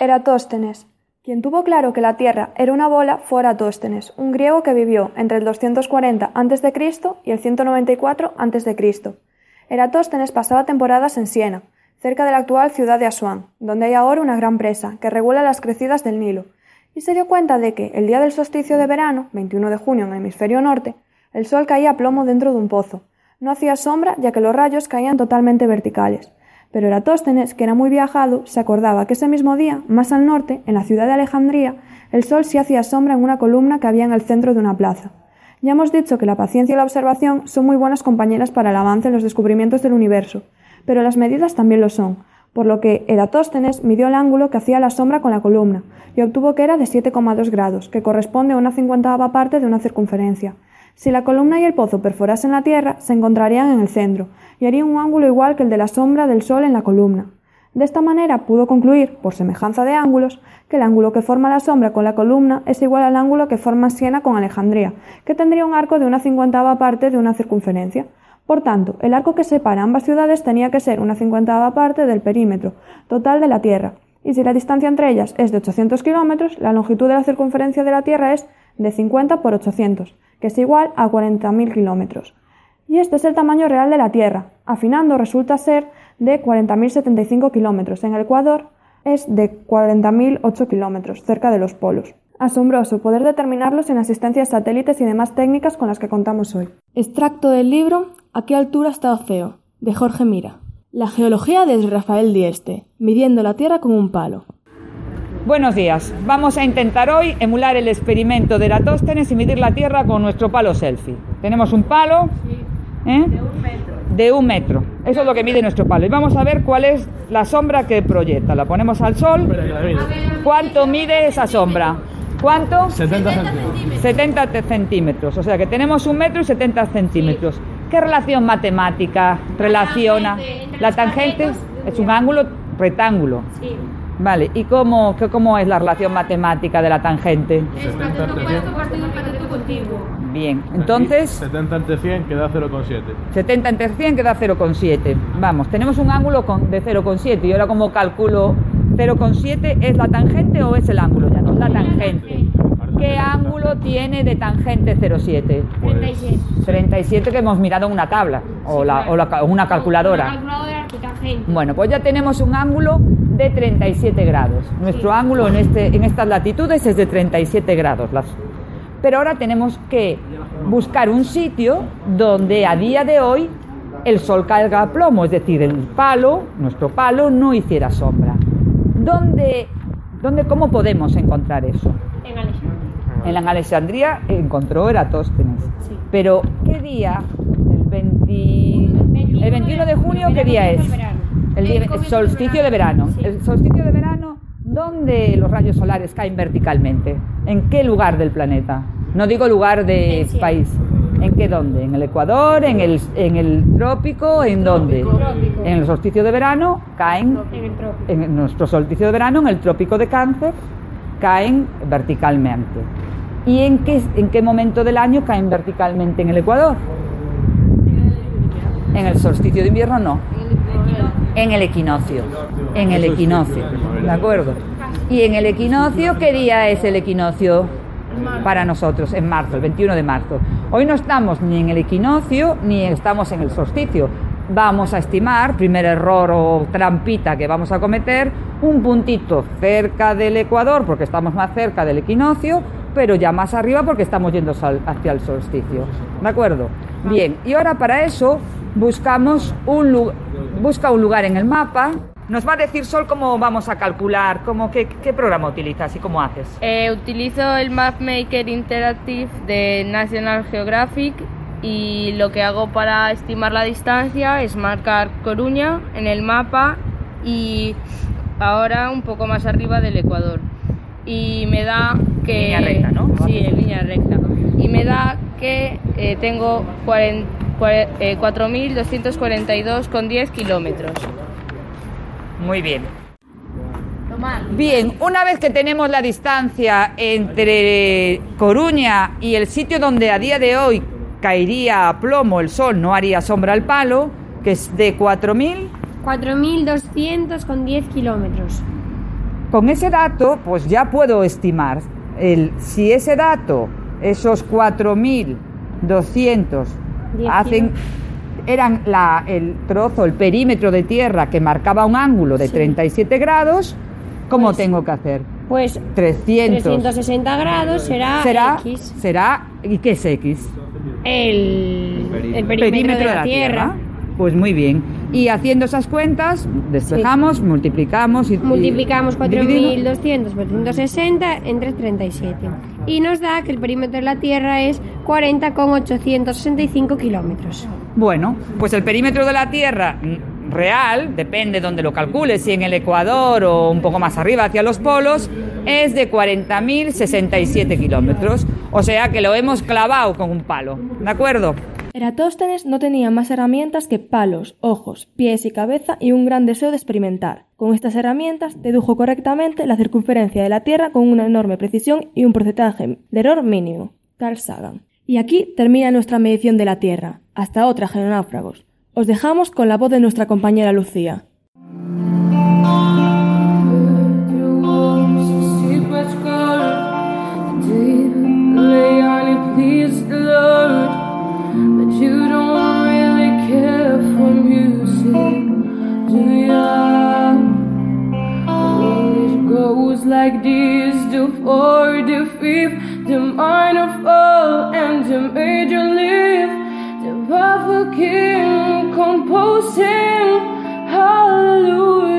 Eratóstenes. Quien tuvo claro que la Tierra era una bola fue Eratóstenes, un griego que vivió entre el 240 a.C. y el 194 a.C. Eratóstenes pasaba temporadas en Siena, cerca de la actual ciudad de Asuán, donde hay ahora una gran presa que regula las crecidas del Nilo, y se dio cuenta de que el día del solsticio de verano, 21 de junio en el hemisferio norte, el sol caía a plomo dentro de un pozo. No hacía sombra ya que los rayos caían totalmente verticales. Pero Eratóstenes, que era muy viajado, se acordaba que ese mismo día, más al norte, en la ciudad de Alejandría, el sol sí hacía sombra en una columna que había en el centro de una plaza. Ya hemos dicho que la paciencia y la observación son muy buenas compañeras para el avance en los descubrimientos del universo, pero las medidas también lo son, por lo que Eratóstenes midió el ángulo que hacía la sombra con la columna y obtuvo que era de 7,2 grados, que corresponde a una cincuentava parte de una circunferencia. Si la columna y el pozo perforasen la Tierra, se encontrarían en el centro, y harían un ángulo igual que el de la sombra del Sol en la columna. De esta manera pudo concluir, por semejanza de ángulos, que el ángulo que forma la sombra con la columna es igual al ángulo que forma Siena con Alejandría, que tendría un arco de una cincuentava parte de una circunferencia. Por tanto, el arco que separa ambas ciudades tenía que ser una cincuentava parte del perímetro total de la Tierra, y si la distancia entre ellas es de 800 kilómetros, la longitud de la circunferencia de la Tierra es de 50 por 800, que es igual a 40.000 kilómetros. Y este es el tamaño real de la Tierra. Afinando resulta ser de 40.075 kilómetros. En el Ecuador es de 40.008 kilómetros, cerca de los polos. Asombroso poder determinarlo sin asistencia de satélites y demás técnicas con las que contamos hoy. Extracto del libro ¿A qué altura está Oceo? de Jorge Mira. La geología de Rafael Dieste, midiendo la Tierra con un palo. Buenos días. Vamos a intentar hoy emular el experimento de Eratóstenes y medir la Tierra con nuestro palo selfie. Tenemos un palo ¿eh? de un metro. Eso es lo que mide nuestro palo. Y vamos a ver cuál es la sombra que proyecta. La ponemos al sol. ¿Cuánto mide esa sombra? ¿Cuánto? 70 centímetros. 70 centímetros. O sea que tenemos un metro y 70 centímetros. ¿Qué relación matemática relaciona? La tangente es un ángulo rectángulo. Sí. Vale, ¿y cómo, qué- cómo es la relación matemática de la tangente? Es cateto opuesto partido en cateto contiguo. Bien, entonces 70 entre 100 queda 0,7. 70 entre 100 queda 0,7. Vamos, tenemos un ángulo con- de 0,7 y ahora como calculo 0,7 es la tangente o es el ángulo ya no, es la tangente. ¿Qué ángulo tiene de tangente 0,7? 37. 37 que hemos mirado en una tabla o, la, o la una La calculadora. calculadora de tangente. Bueno, pues ya tenemos un ángulo de 37 grados. Nuestro ángulo en, este, en estas latitudes es de 37 grados. Pero ahora tenemos que buscar un sitio donde a día de hoy el sol caiga a plomo, es decir, el palo, nuestro palo, no hiciera sombra. ¿Dónde, dónde, ¿Cómo podemos encontrar eso? En Alejandría. En la Alejandría encontró Eratóstenes. Sí. Pero, ¿qué día? El, 20 el 21 de junio, ¿qué día es? El día- solsticio de verano. verano, sí. El solsticio de verano ¿Dónde los rayos solares caen verticalmente? ¿En qué lugar del planeta? No digo lugar de país. ¿En qué dónde? ¿En el Ecuador? ¿En el, en el trópico? ¿En dónde? Trópico. En el solsticio de verano caen En el en nuestro solsticio de verano, en el trópico de cáncer, caen verticalmente. ¿Y en qué, en qué momento del año caen verticalmente en el Ecuador? En el solsticio de invierno no. En el equinoccio. En el equinoccio. ¿De acuerdo? Y en el equinoccio, ¿qué día es el equinoccio para nosotros? En marzo, el 21 de marzo. Hoy no estamos ni en el equinoccio ni estamos en el solsticio. Vamos a estimar, primer error o trampita que vamos a cometer, un puntito cerca del ecuador porque estamos más cerca del equinoccio, pero ya más arriba porque estamos yendo hacia el solsticio. ¿De acuerdo? Bien, y ahora para eso buscamos un busca un lugar en el mapa. Nos va a decir Sol cómo vamos a calcular, cómo, qué, qué programa utilizas y cómo haces. Eh, utilizo el MapMaker Interactive de National Geographic y lo que hago para estimar la distancia es marcar Coruña en el mapa y ahora un poco más arriba del Ecuador. Y me da que... Línea recta, ¿no? Sí, en línea recta. Y me da que eh, tengo cuaren- cuare- eh, 4.242,10 kilómetros. Muy bien. Bien, una vez que tenemos la distancia entre Coruña y el sitio donde a día de hoy caería a plomo el sol, no haría sombra al palo, que es de 4.000, 4.200 con 10 kilómetros. con ese dato pues ya puedo estimar el, si ese dato, esos 4.200 Diez hacen eran la- el trozo, el perímetro de tierra que marcaba un ángulo de 37 grados, ¿cómo Pues- tengo que hacer? Pues 300. 360 grados será, será, X. será, ¿y qué es X? El, el perímetro, de la, tierra. Pues muy bien. Y haciendo esas cuentas, despejamos, multiplicamos y Multiplicamos dividido. 4.200 por 160 entre 37. Y nos da que el perímetro de la Tierra es 40,865 kilómetros. Bueno, pues el perímetro de la Tierra mm, real, depende donde lo calcules, si en el Ecuador o un poco más arriba hacia los polos, es de 40.067 kilómetros. O sea que lo hemos clavado con un palo. ¿De acuerdo? Eratóstenes no tenía más herramientas que palos, ojos, pies y cabeza y un gran deseo de experimentar. Con estas herramientas dedujo correctamente la circunferencia de la Tierra con una enorme precisión y un porcentaje de error mínimo. Carl Sagan. Y aquí termina nuestra medición de la Tierra. Hasta otra, genonáufragos. Os dejamos con la voz de nuestra compañera Lucía. Goes like this the fourth, the fifth, the minor fall, and the major lift. The powerful king composing hallelujah,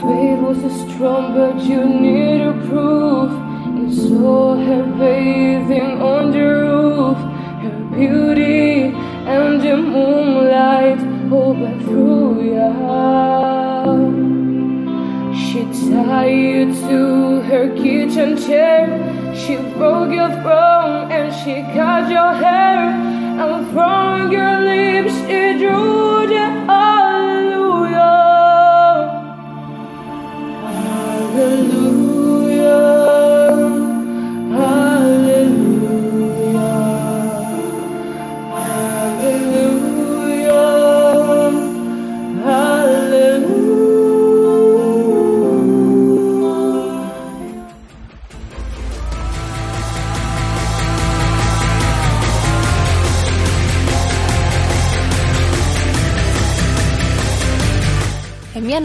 faith was strong, but you needed proof. You saw her bathing on the roof, her beauty and the moonlight over through ya. She tied you to her kitchen chair. She broke your throne and she cut your hair. And from your lips